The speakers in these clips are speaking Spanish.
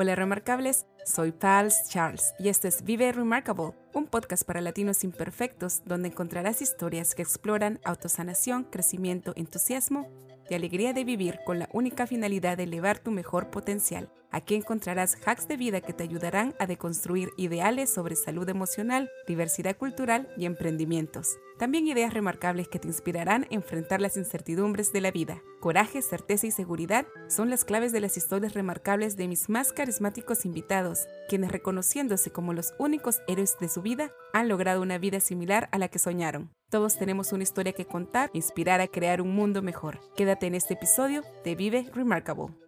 Hola remarcables, soy Pals Charles y este es Vive Remarkable, un podcast para latinos imperfectos donde encontrarás historias que exploran autosanación, crecimiento, entusiasmo y alegría de vivir con la única finalidad de elevar tu mejor potencial. Aquí encontrarás hacks de vida que te ayudarán a deconstruir ideales sobre salud emocional, diversidad cultural y emprendimientos. También ideas remarcables que te inspirarán a enfrentar las incertidumbres de la vida. Coraje, certeza y seguridad son las claves de las historias remarcables de mis más carismáticos invitados, quienes reconociéndose como los únicos héroes de su vida, han logrado una vida similar a la que soñaron. Todos tenemos una historia que contar, inspirar a crear un mundo mejor. Quédate en este episodio de Vive Remarkable.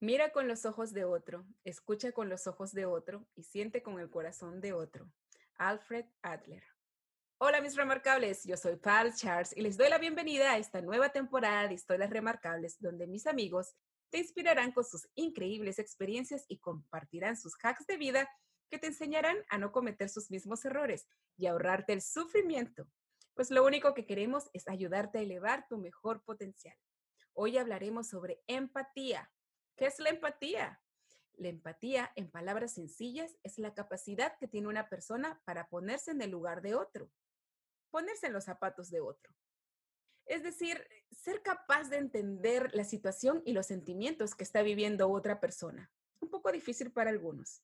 Mira con los ojos de otro, escucha con los ojos de otro y siente con el corazón de otro. Alfred Adler. Hola mis remarcables, yo soy Pal Charles y les doy la bienvenida a esta nueva temporada de historias remarcables donde mis amigos te inspirarán con sus increíbles experiencias y compartirán sus hacks de vida que te enseñarán a no cometer sus mismos errores y ahorrarte el sufrimiento. Pues lo único que queremos es ayudarte a elevar tu mejor potencial. Hoy hablaremos sobre empatía. ¿Qué es la empatía? La empatía, en palabras sencillas, es la capacidad que tiene una persona para ponerse en el lugar de otro ponerse en los zapatos de otro. Es decir, ser capaz de entender la situación y los sentimientos que está viviendo otra persona. Un poco difícil para algunos.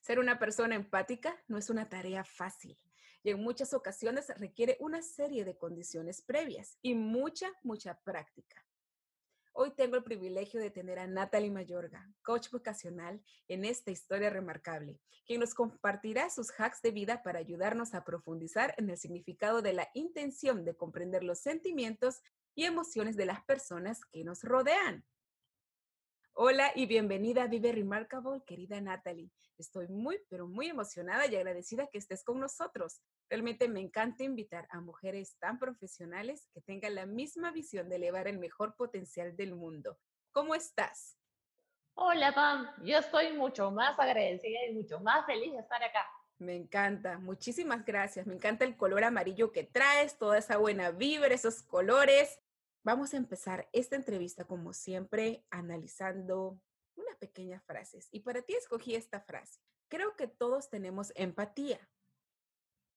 Ser una persona empática no es una tarea fácil y en muchas ocasiones requiere una serie de condiciones previas y mucha, mucha práctica. Hoy tengo el privilegio de tener a Natalie Mayorga, coach vocacional, en esta historia remarcable, quien nos compartirá sus hacks de vida para ayudarnos a profundizar en el significado de la intención de comprender los sentimientos y emociones de las personas que nos rodean. Hola y bienvenida a Vive Remarkable, querida Natalie. Estoy muy, pero muy emocionada y agradecida que estés con nosotros. Realmente me encanta invitar a mujeres tan profesionales que tengan la misma visión de elevar el mejor potencial del mundo. ¿Cómo estás? Hola, Pam. Yo estoy mucho más agradecida y mucho más feliz de estar acá. Me encanta. Muchísimas gracias. Me encanta el color amarillo que traes, toda esa buena vibra, esos colores. Vamos a empezar esta entrevista, como siempre, analizando unas pequeñas frases. Y para ti escogí esta frase. Creo que todos tenemos empatía.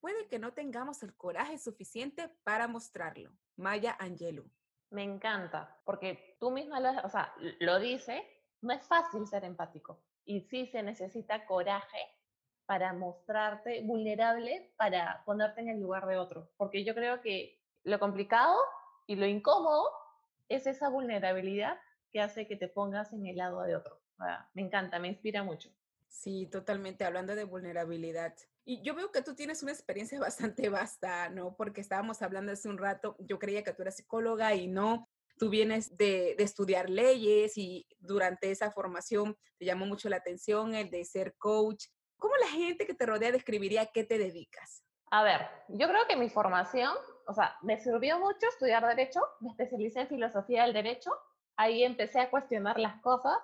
Puede que no tengamos el coraje suficiente para mostrarlo. Maya Angelou. Me encanta, porque tú misma lo, o sea, lo dice, no es fácil ser empático. Y sí se necesita coraje para mostrarte vulnerable, para ponerte en el lugar de otro. Porque yo creo que lo complicado y lo incómodo es esa vulnerabilidad que hace que te pongas en el lado de otro. me encanta, me inspira mucho. Sí, totalmente, hablando de vulnerabilidad. Y yo veo que tú tienes una experiencia bastante vasta, ¿no? Porque estábamos hablando hace un rato, yo creía que tú eras psicóloga y no, tú vienes de, estudiar leyes y durante esa formación te llamó mucho la atención el de ser coach. ¿Cómo la gente que te rodea describiría a qué te dedicas? A ver, yo creo que mi formación o sea, me sirvió mucho estudiar derecho, me especialicé en filosofía del derecho, ahí empecé a cuestionar las cosas,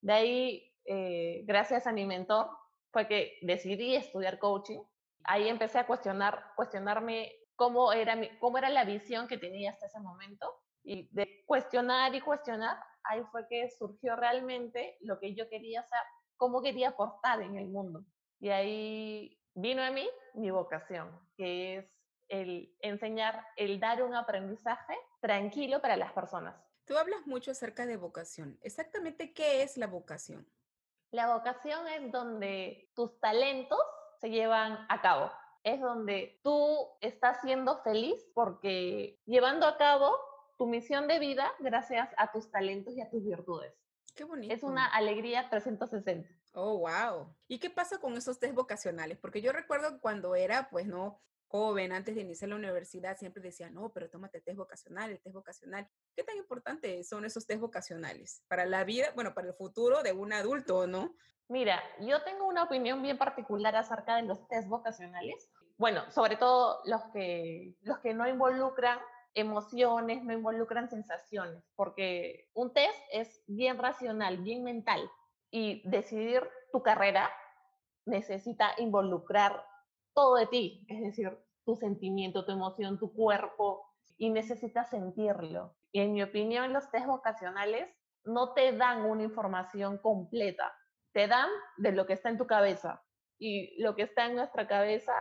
de ahí, eh, gracias a mi mentor, fue que decidí estudiar coaching, ahí empecé a cuestionar, cuestionarme cómo era, mi, cómo era la visión que tenía hasta ese momento, y de cuestionar y cuestionar, ahí fue que surgió realmente lo que yo quería hacer, cómo quería aportar en el mundo. Y ahí vino a mí mi vocación, que es el enseñar, el dar un aprendizaje tranquilo para las personas. Tú hablas mucho acerca de vocación. Exactamente, ¿qué es la vocación? La vocación es donde tus talentos se llevan a cabo. Es donde tú estás siendo feliz porque llevando a cabo tu misión de vida gracias a tus talentos y a tus virtudes. Qué bonito. Es una alegría 360. Oh, wow. ¿Y qué pasa con esos test vocacionales? Porque yo recuerdo cuando era, pues no, joven, antes de iniciar la universidad, siempre decía, no, pero tómate test vocacional, el test vocacional. ¿Qué tan importantes son esos test vocacionales para la vida, bueno, para el futuro de un adulto, no? Mira, yo tengo una opinión bien particular acerca de los test vocacionales. Bueno, sobre todo los que, los que no involucran emociones, no involucran sensaciones, porque un test es bien racional, bien mental, y decidir tu carrera necesita involucrar todo de ti, es decir, tu sentimiento, tu emoción, tu cuerpo, y necesitas sentirlo. Y en mi opinión, los test vocacionales no te dan una información completa, te dan de lo que está en tu cabeza y lo que está en nuestra cabeza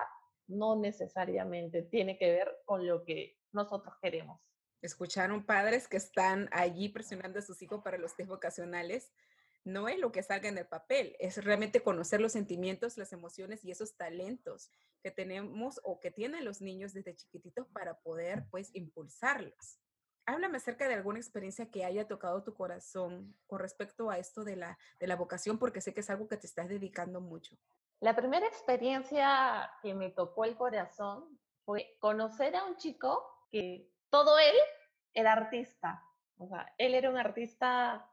no necesariamente tiene que ver con lo que nosotros queremos. Escucharon padres que están allí presionando a sus hijos para los test vocacionales. No es lo que salga en el papel, es realmente conocer los sentimientos, las emociones y esos talentos que tenemos o que tienen los niños desde chiquititos para poder pues impulsarlos. Háblame acerca de alguna experiencia que haya tocado tu corazón con respecto a esto de la, de la vocación, porque sé que es algo que te estás dedicando mucho. La primera experiencia que me tocó el corazón fue conocer a un chico que todo él era artista. O sea, él era un artista,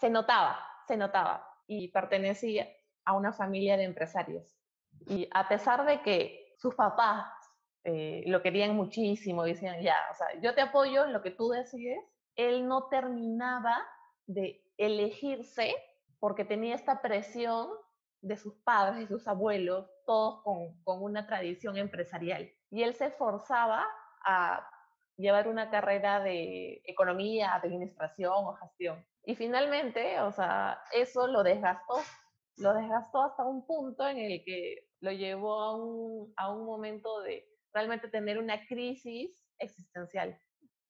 se notaba, se notaba y pertenecía a una familia de empresarios. Y a pesar de que sus papás eh, lo querían muchísimo, decían, ya, o sea, yo te apoyo en lo que tú decides, él no terminaba de elegirse porque tenía esta presión de sus padres y sus abuelos, todos con, con una tradición empresarial. Y él se esforzaba a llevar una carrera de economía, administración o gestión. Y finalmente, o sea, eso lo desgastó, lo desgastó hasta un punto en el que lo llevó a un, a un momento de realmente tener una crisis existencial.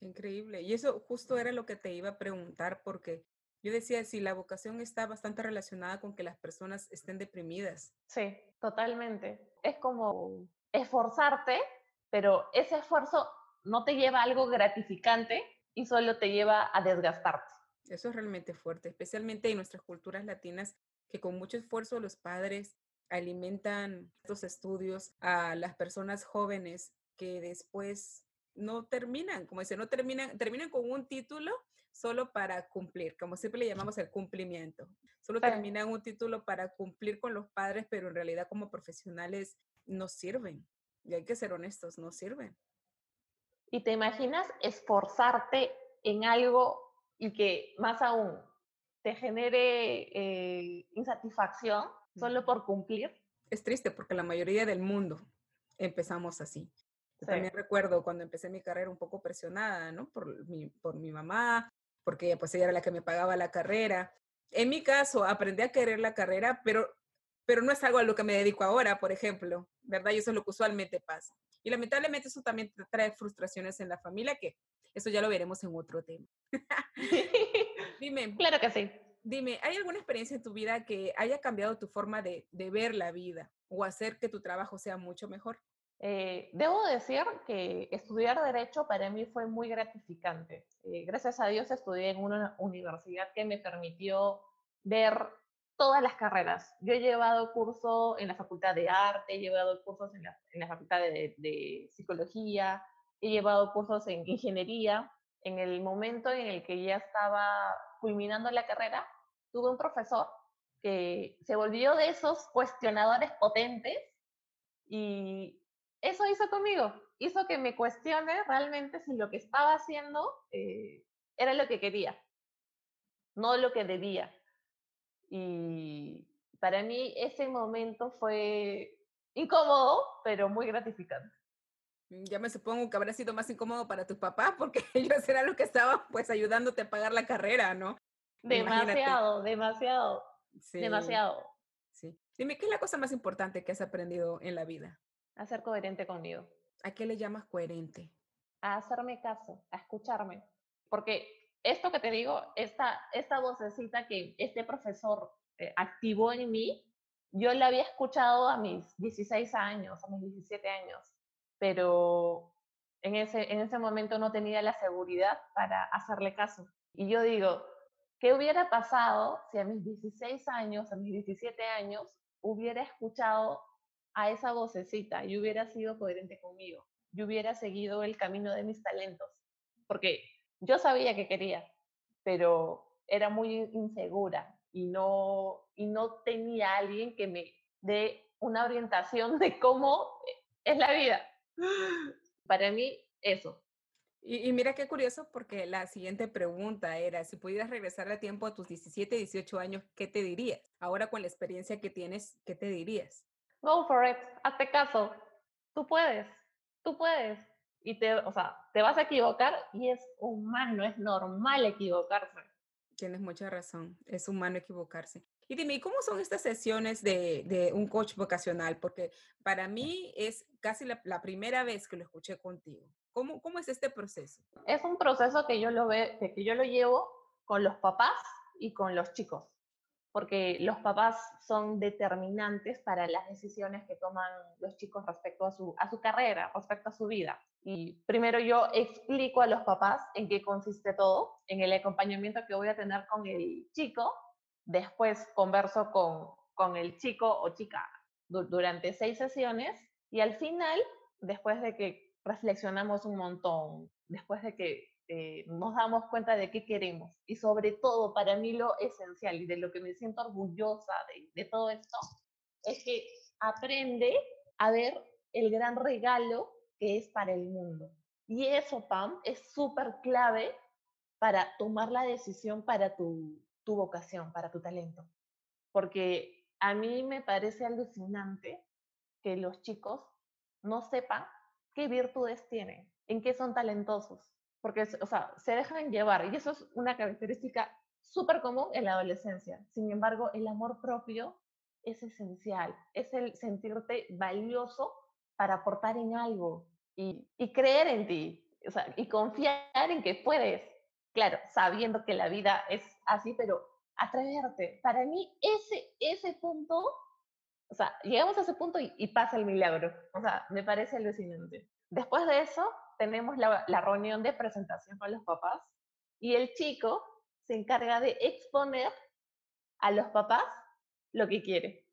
Increíble. Y eso justo era lo que te iba a preguntar, porque yo decía, si la vocación está bastante relacionada con que las personas estén deprimidas. Sí, totalmente. Es como esforzarte, pero ese esfuerzo no te lleva a algo gratificante y solo te lleva a desgastarte. Eso es realmente fuerte, especialmente en nuestras culturas latinas, que con mucho esfuerzo los padres alimentan estos estudios a las personas jóvenes que después no terminan, como dice, no terminan, terminan con un título solo para cumplir, como siempre le llamamos el cumplimiento. Solo terminan un título para cumplir con los padres, pero en realidad como profesionales no sirven. Y hay que ser honestos, no sirven. ¿Y te imaginas esforzarte en algo y que más aún te genere eh, insatisfacción solo por cumplir? Es triste porque la mayoría del mundo empezamos así. también recuerdo cuando empecé mi carrera un poco presionada, ¿no? Por mi, por mi mamá, porque pues ella era la que me pagaba la carrera. En mi caso, aprendí a querer la carrera, pero, pero no es algo a lo que me dedico ahora, por ejemplo, ¿verdad? Y eso es lo que usualmente pasa. Y lamentablemente eso también trae frustraciones en la familia, que eso ya lo veremos en otro tema. dime. Claro que sí. Dime, ¿hay alguna experiencia en tu vida que haya cambiado tu forma de, de ver la vida o hacer que tu trabajo sea mucho mejor? Eh, debo decir que estudiar derecho para mí fue muy gratificante. Eh, gracias a Dios estudié en una universidad que me permitió ver todas las carreras. Yo he llevado cursos en la Facultad de Arte, he llevado cursos en la, en la Facultad de, de, Psicología, he llevado cursos en Ingeniería. En el momento en el que ya estaba culminando la carrera, tuve un profesor que se volvió de esos cuestionadores potentes y eso hizo conmigo, hizo que me cuestione realmente si lo que estaba haciendo eh, era lo que quería, no lo que debía. Y para mí ese momento fue incómodo, pero muy gratificante. Mm, ya me supongo que habrá sido más incómodo para tus papás porque ellos eran los que estaban pues ayudándote a pagar la carrera, ¿no? Demasiado, demasiado, demasiado. Sí. Dime, ¿qué es la cosa más importante que has aprendido en la vida? A ser coherente conmigo. ¿A qué le llamas coherente? A hacerme caso, a escucharme. Porque esto que te digo, esta, esta vocecita que este profesor eh, activó en mí, yo la había escuchado a mis 16 años, a mis 17 años, pero en ese, en ese momento no tenía la seguridad para hacerle caso. Y yo digo, ¿qué hubiera pasado si a mis 16 años, a mis 17 años, hubiera escuchado a esa vocecita y hubiera sido coherente conmigo, yo hubiera seguido el camino de mis talentos, porque yo sabía que quería, pero era muy insegura y no, y no tenía alguien que me dé una orientación de cómo es la vida. Para mí, eso. Y, y, mira qué curioso, porque la siguiente pregunta era, si pudieras regresar a tiempo a tus 17, 18 años, ¿qué te dirías? Ahora con la experiencia que tienes, ¿qué te dirías? go for it, hazte caso, tú puedes, tú puedes. Y te, o sea, te vas a equivocar y es humano, es normal equivocarse. Tienes mucha razón, es humano equivocarse. Y dime, ¿cómo son estas sesiones de, de un coach vocacional? Porque para mí es casi la, la, primera vez que lo escuché contigo. ¿Cómo, ¿Cómo es este proceso? Es un proceso que yo lo, ve, que yo lo llevo con los papás y con los chicos, porque los papás son determinantes para las decisiones que toman los chicos respecto a su, a su carrera, respecto a su vida. Y primero yo explico a los papás en qué consiste todo, en el acompañamiento que voy a tener con el chico, después converso con, con el chico o chica durante seis sesiones y al final, después de que reflexionamos un montón, después de que eh, nos damos cuenta de qué queremos. Y sobre todo, para mí lo esencial y de lo que me siento orgullosa de, de todo esto, es que aprende a ver el gran regalo que es para el mundo. Y eso, Pam, es súper clave para tomar la decisión para tu, tu vocación, para tu talento. Porque a mí me parece alucinante que los chicos no sepan qué virtudes tienen, en qué son talentosos porque, o sea, se dejan llevar y eso es una característica súper común en la adolescencia. Sin embargo, el amor propio es esencial, es el sentirte valioso para aportar en algo y, y creer en ti, o sea, y confiar en que puedes, claro, sabiendo que la vida es así, pero atreverte. Para mí, ese, ese punto, o sea, llegamos a ese punto y, y pasa el milagro, o sea, me parece alucinante. Después de eso, tenemos la, la reunión de presentación con los papás y el chico se encarga de exponer a los papás lo que quiere.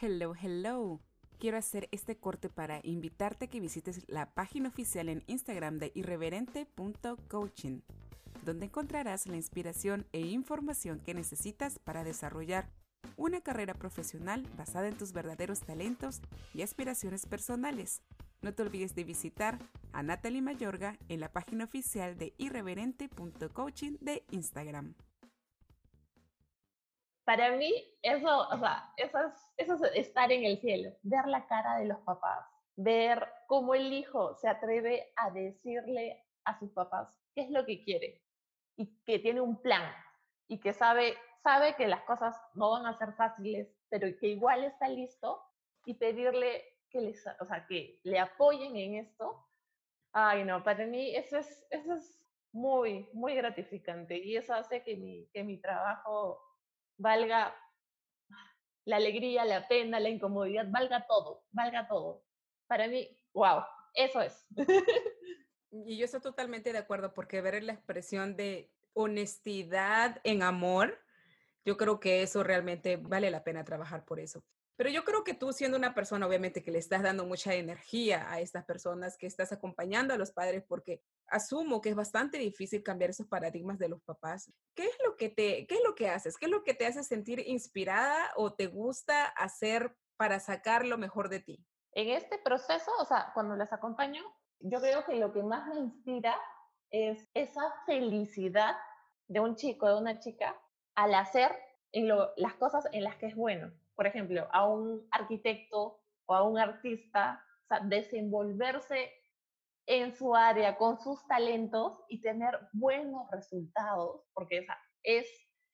Hello, hello. Quiero hacer este corte para invitarte a que visites la página oficial en Instagram de irreverente.coaching, donde encontrarás la inspiración e información que necesitas para desarrollar una carrera profesional basada en tus verdaderos talentos y aspiraciones personales no te olvides de visitar a Natalie Mayorga en la página oficial de irreverente.coaching de Instagram. Para mí, eso, o sea, es, eso es estar en el cielo, ver la cara de los papás, ver cómo el hijo se atreve a decirle a sus papás qué es lo que quiere y que tiene un plan y que sabe, sabe que las cosas no van a ser fáciles, pero que igual está listo y pedirle que les, o sea, que le apoyen en esto, ay no, para mí eso es, eso es muy, muy gratificante y eso hace que mi, que mi trabajo valga la alegría, la pena, la incomodidad, valga todo, valga todo. Para mí, wow, eso es. Y yo estoy totalmente de acuerdo porque ver la expresión de honestidad en amor, yo creo que eso realmente vale la pena trabajar por eso. Pero yo creo que tú siendo una persona, obviamente, que le estás dando mucha energía a estas personas, que estás acompañando a los padres, porque asumo que es bastante difícil cambiar esos paradigmas de los papás. ¿Qué es lo que te, qué es lo que haces? ¿Qué es lo que te hace sentir inspirada o te gusta hacer para sacar lo mejor de ti? En este proceso, o sea, cuando les acompaño, yo creo que lo que más me inspira es esa felicidad de un chico, de una chica, al hacer las cosas en las que es bueno. Por ejemplo, a un arquitecto o a un artista, o sea, desenvolverse en su área con sus talentos y tener buenos resultados, porque esa es,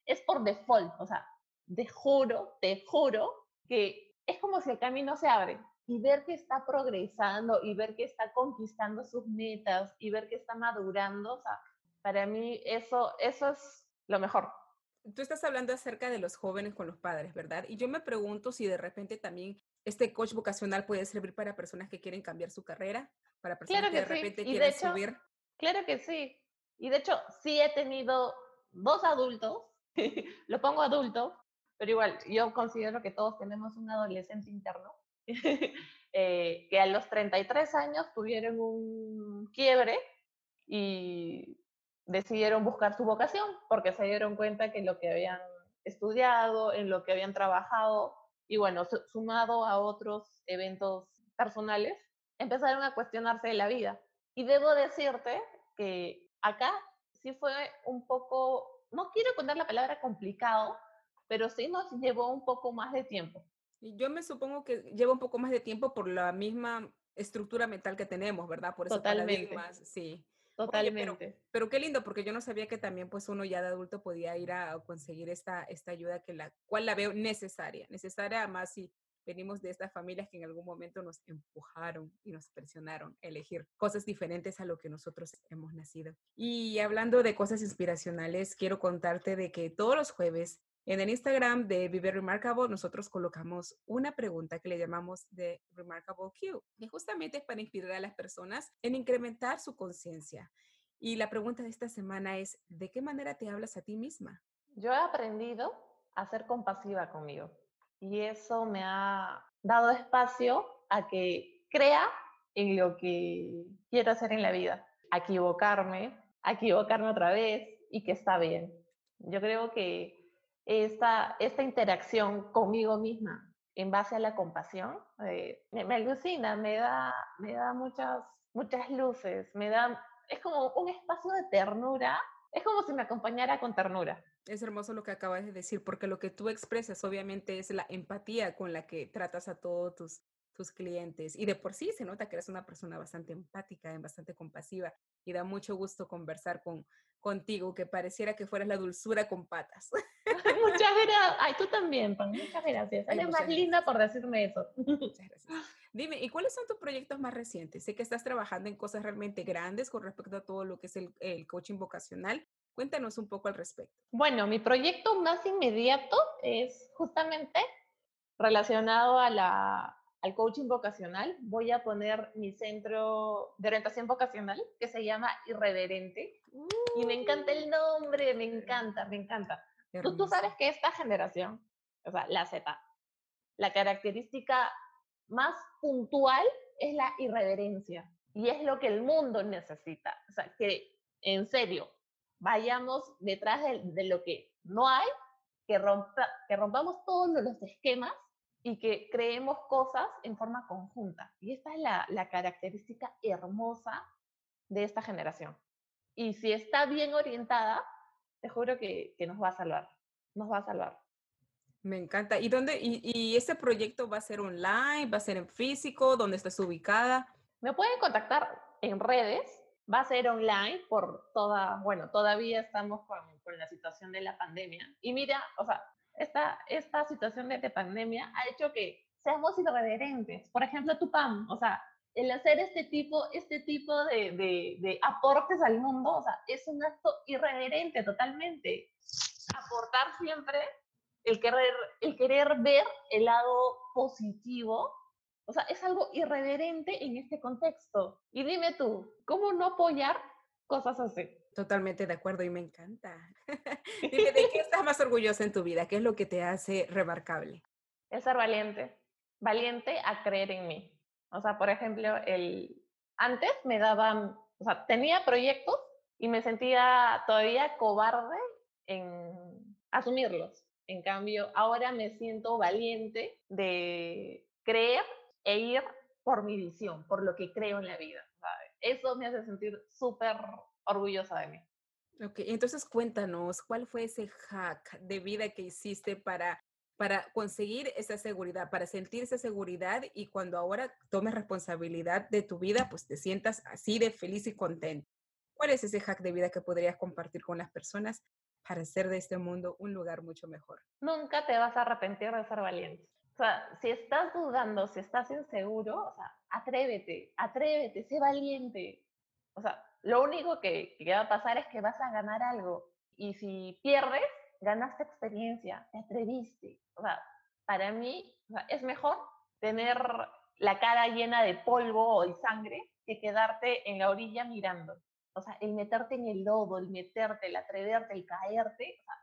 es por default, o sea, te juro, te juro que es como si el camino se abre y ver que está progresando y ver que está conquistando sus metas y ver que está madurando, o sea, para mí eso, eso es lo mejor tú estás hablando acerca de los jóvenes con los padres, ¿verdad? Y yo me pregunto si de repente también este coach vocacional puede servir para personas que quieren cambiar su carrera, para personas que, de repente quieren subir. Claro que sí. Y de hecho, sí he tenido dos adultos, lo pongo adulto, pero igual, yo considero que todos tenemos un adolescente interno, eh, que a los 33 años tuvieron un quiebre y decidieron buscar su vocación porque se dieron cuenta que lo que habían estudiado, en lo que habían trabajado y bueno, sumado a otros eventos personales, empezaron a cuestionarse de la vida. Y debo decirte que acá sí fue un poco, no quiero poner la palabra complicado, pero sí nos llevó un poco más de tiempo. Yo me supongo que lleva un poco más de tiempo por la misma estructura mental que tenemos, ¿verdad? Por esos Totalmente. paradigmas, sí. Totalmente. pero, qué lindo, porque yo no sabía que también pues uno ya de adulto podía ir a, conseguir esta, esta ayuda que la cual la veo necesaria, necesaria más si venimos de estas familias que en algún momento nos empujaron y nos presionaron a elegir cosas diferentes a lo que nosotros hemos nacido. Y hablando de cosas inspiracionales, quiero contarte de que todos los jueves en el Instagram de Vive Remarkable nosotros colocamos una pregunta que le llamamos de Remarkable Q, que justamente es para inspirar a las personas en incrementar su conciencia. Y la pregunta de esta semana es, ¿de qué manera te hablas a ti misma? Yo he aprendido a ser compasiva conmigo y eso me ha dado espacio a que crea en lo que quiero hacer en la vida, a equivocarme, a equivocarme otra vez y que está bien. Yo creo que esta, esta interacción conmigo misma en base a la compasión eh, me, alucina, me da, me da muchas, muchas luces, me da, es como un espacio de ternura, es como si me acompañara con ternura. Es hermoso lo que acabas de decir, porque lo que tú expresas obviamente es la empatía con la que tratas a todos tus, tus clientes. Y de por sí se nota que eres una persona bastante empática, bastante compasiva y da mucho gusto conversar con, contigo, que pareciera que fueras la dulzura con patas. Muchas gracias. Ay, tú también, Pan. Muchas gracias. Eres más linda por decirme eso. Muchas gracias. Dime, ¿y cuáles son tus proyectos más recientes? Sé que estás trabajando en cosas realmente grandes con respecto a todo lo que es el, el coaching vocacional. Cuéntanos un poco al respecto. Bueno, mi proyecto más inmediato es justamente relacionado a la, al coaching vocacional. Voy a poner mi centro de orientación vocacional que se llama Irreverente. Y me encanta el nombre, me encanta, me encanta. Tú, tú sabes que esta generación, o sea, la Z, la característica más puntual es la irreverencia. Y es lo que el mundo necesita. O sea, que en serio, vayamos detrás de, lo que no hay, que, rompa, que rompamos todos los esquemas y que creemos cosas en forma conjunta. Y esta es la, la característica hermosa de esta generación. Y si está bien orientada, te juro que, que nos va a salvar, nos va a salvar. Me encanta. ¿Y dónde y, y, ese proyecto va a ser online, va a ser en físico? ¿Dónde estás ubicada? Me pueden contactar en redes va a ser online por toda, bueno, todavía estamos con, con, la situación de la pandemia. Y mira, o sea, esta, esta situación de, de pandemia ha hecho que seamos irreverentes. Por ejemplo, tu PAM, o sea, el hacer este tipo, este tipo de, de, de, aportes al mundo, o sea, es un acto irreverente totalmente. Aportar siempre, el querer, el querer ver el lado positivo o sea, es algo irreverente en este contexto. Y dime tú, ¿cómo no apoyar cosas así? Totalmente de acuerdo y me encanta. dime, ¿de qué estás más orgullosa en tu vida? ¿Qué es lo que te hace remarcable? El ser valiente. Valiente a creer en mí. O sea, por ejemplo, el... antes me daban, o sea, tenía proyectos y me sentía todavía cobarde en asumirlos. En cambio, ahora me siento valiente de creer e ir por mi visión, por lo que creo en la vida. Eso me hace sentir súper orgullosa de mí. Ok, entonces cuéntanos, ¿cuál fue ese hack de vida que hiciste para, para conseguir esa seguridad, para sentir esa seguridad y cuando ahora tomes responsabilidad de tu vida, pues te sientas así de feliz y contento? ¿Cuál es ese hack de vida que podrías compartir con las personas para hacer de este mundo un lugar mucho mejor? Nunca te vas a arrepentir de ser valiente. O sea, si estás dudando, si estás inseguro, o sea, atrévete, atrévete, sé valiente. O sea, lo único que, que va a pasar es que vas a ganar algo. Y si pierdes, ganaste experiencia, te atreviste. O sea, para mí o sea, es mejor tener la cara llena de polvo y sangre que quedarte en la orilla mirando. O sea, el meterte en el lodo, el meterte, el atreverte, el caerte, o sea,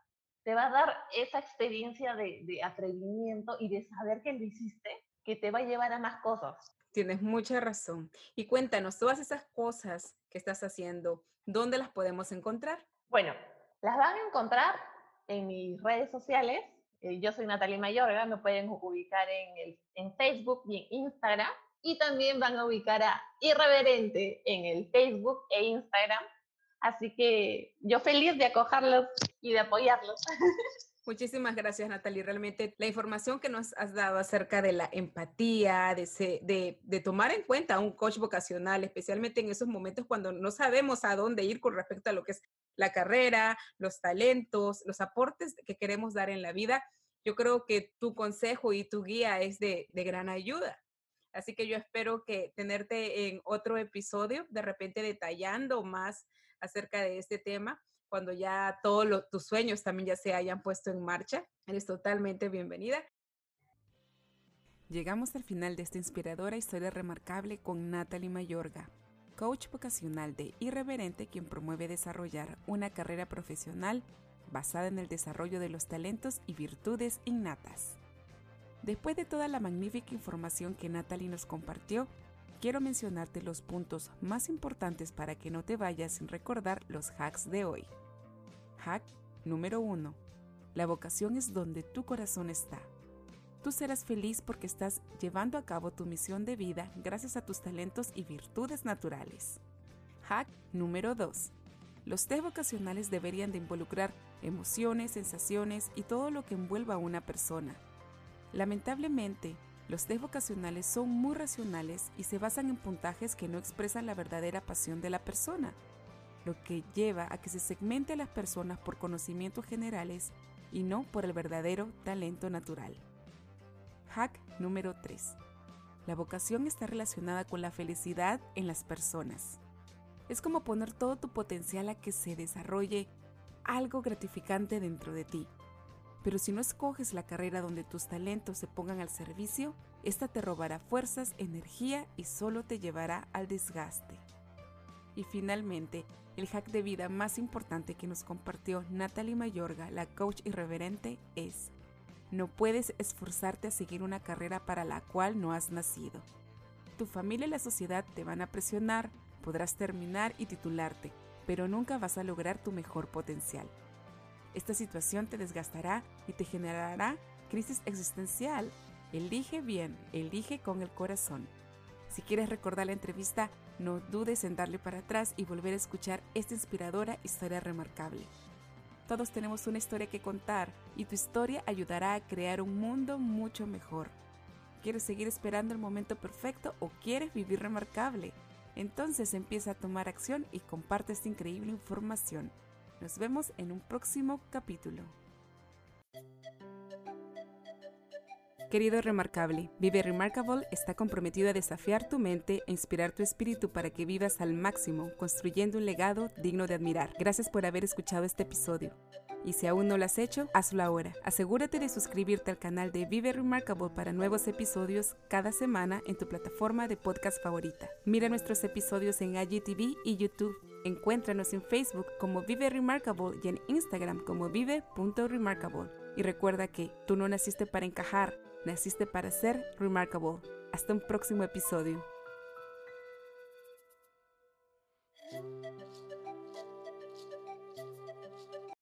te va a dar esa experiencia de, de, atrevimiento y de saber que lo hiciste, que te va a llevar a más cosas. Tienes mucha razón. Y cuéntanos, todas esas cosas que estás haciendo, ¿dónde las podemos encontrar? Bueno, las van a encontrar en mis redes sociales. Eh, yo soy Natalie Mayorga, me pueden ubicar en, el, en Facebook y en Instagram. Y también van a ubicar a Irreverente en el Facebook e Instagram Así que yo feliz de acogerlos y de apoyarlos. Muchísimas gracias, Natalie. Realmente la información que nos has dado acerca de la empatía, de, de, tomar en cuenta a un coach vocacional, especialmente en esos momentos cuando no sabemos a dónde ir con respecto a lo que es la carrera, los talentos, los aportes que queremos dar en la vida, yo creo que tu consejo y tu guía es de, gran ayuda. Así que yo espero que tenerte en otro episodio, de repente detallando más acerca de este tema cuando ya todos tus sueños también ya se hayan puesto en marcha. Eres totalmente bienvenida. Llegamos al final de esta inspiradora historia remarcable con Natalie Mayorga, coach vocacional de Irreverente, quien promueve desarrollar una carrera profesional basada en el desarrollo de los talentos y virtudes innatas. Después de toda la magnífica información que Natalie nos compartió, quiero mencionarte los puntos más importantes para que no te vayas sin recordar los hacks de hoy. Hack número 1. La vocación es donde tu corazón está. Tú serás feliz porque estás llevando a cabo tu misión de vida gracias a tus talentos y virtudes naturales. Hack número 2. Los test vocacionales deberían de involucrar emociones, sensaciones y todo lo que envuelva a una persona. Lamentablemente, los test vocacionales son muy racionales y se basan en puntajes que no expresan la verdadera pasión de la persona lo que lleva a que se segmente a las personas por conocimientos generales y no por el verdadero talento natural. Hack número 3. La vocación está relacionada con la felicidad en las personas. Es como poner todo tu potencial a que se desarrolle algo gratificante dentro de ti. Pero si no escoges la carrera donde tus talentos se pongan al servicio, esta te robará fuerzas, energía y solo te llevará al desgaste. Y finalmente, el hack de vida más importante que nos compartió Natalie Mayorga, la coach irreverente, es, no puedes esforzarte a seguir una carrera para la cual no has nacido. Tu familia y la sociedad te van a presionar, podrás terminar y titularte, pero nunca vas a lograr tu mejor potencial. Esta situación te desgastará y te generará crisis existencial. Elige bien, elige con el corazón. Si quieres recordar la entrevista, no dudes en darle para atrás y volver a escuchar esta inspiradora historia remarcable. Todos tenemos una historia que contar y tu historia ayudará a crear un mundo mucho mejor. ¿Quieres seguir esperando el momento perfecto o quieres vivir remarcable? Entonces empieza a tomar acción y comparte esta increíble información. Nos vemos en un próximo capítulo. Querido Remarcable, Vive Remarkable está comprometido a desafiar tu mente e inspirar tu espíritu para que vivas al máximo, construyendo un legado digno de admirar. Gracias por haber escuchado este episodio. Y si aún no lo has hecho, hazlo ahora. Asegúrate de suscribirte al canal de Vive Remarkable para nuevos episodios cada semana en tu plataforma de podcast favorita. Mira nuestros episodios en IGTV y YouTube. Encuéntranos en Facebook como Vive Remarkable y en Instagram como vive.remarkable. Y recuerda que tú no naciste para encajar, Naciste para ser remarkable. Hasta un próximo episodio.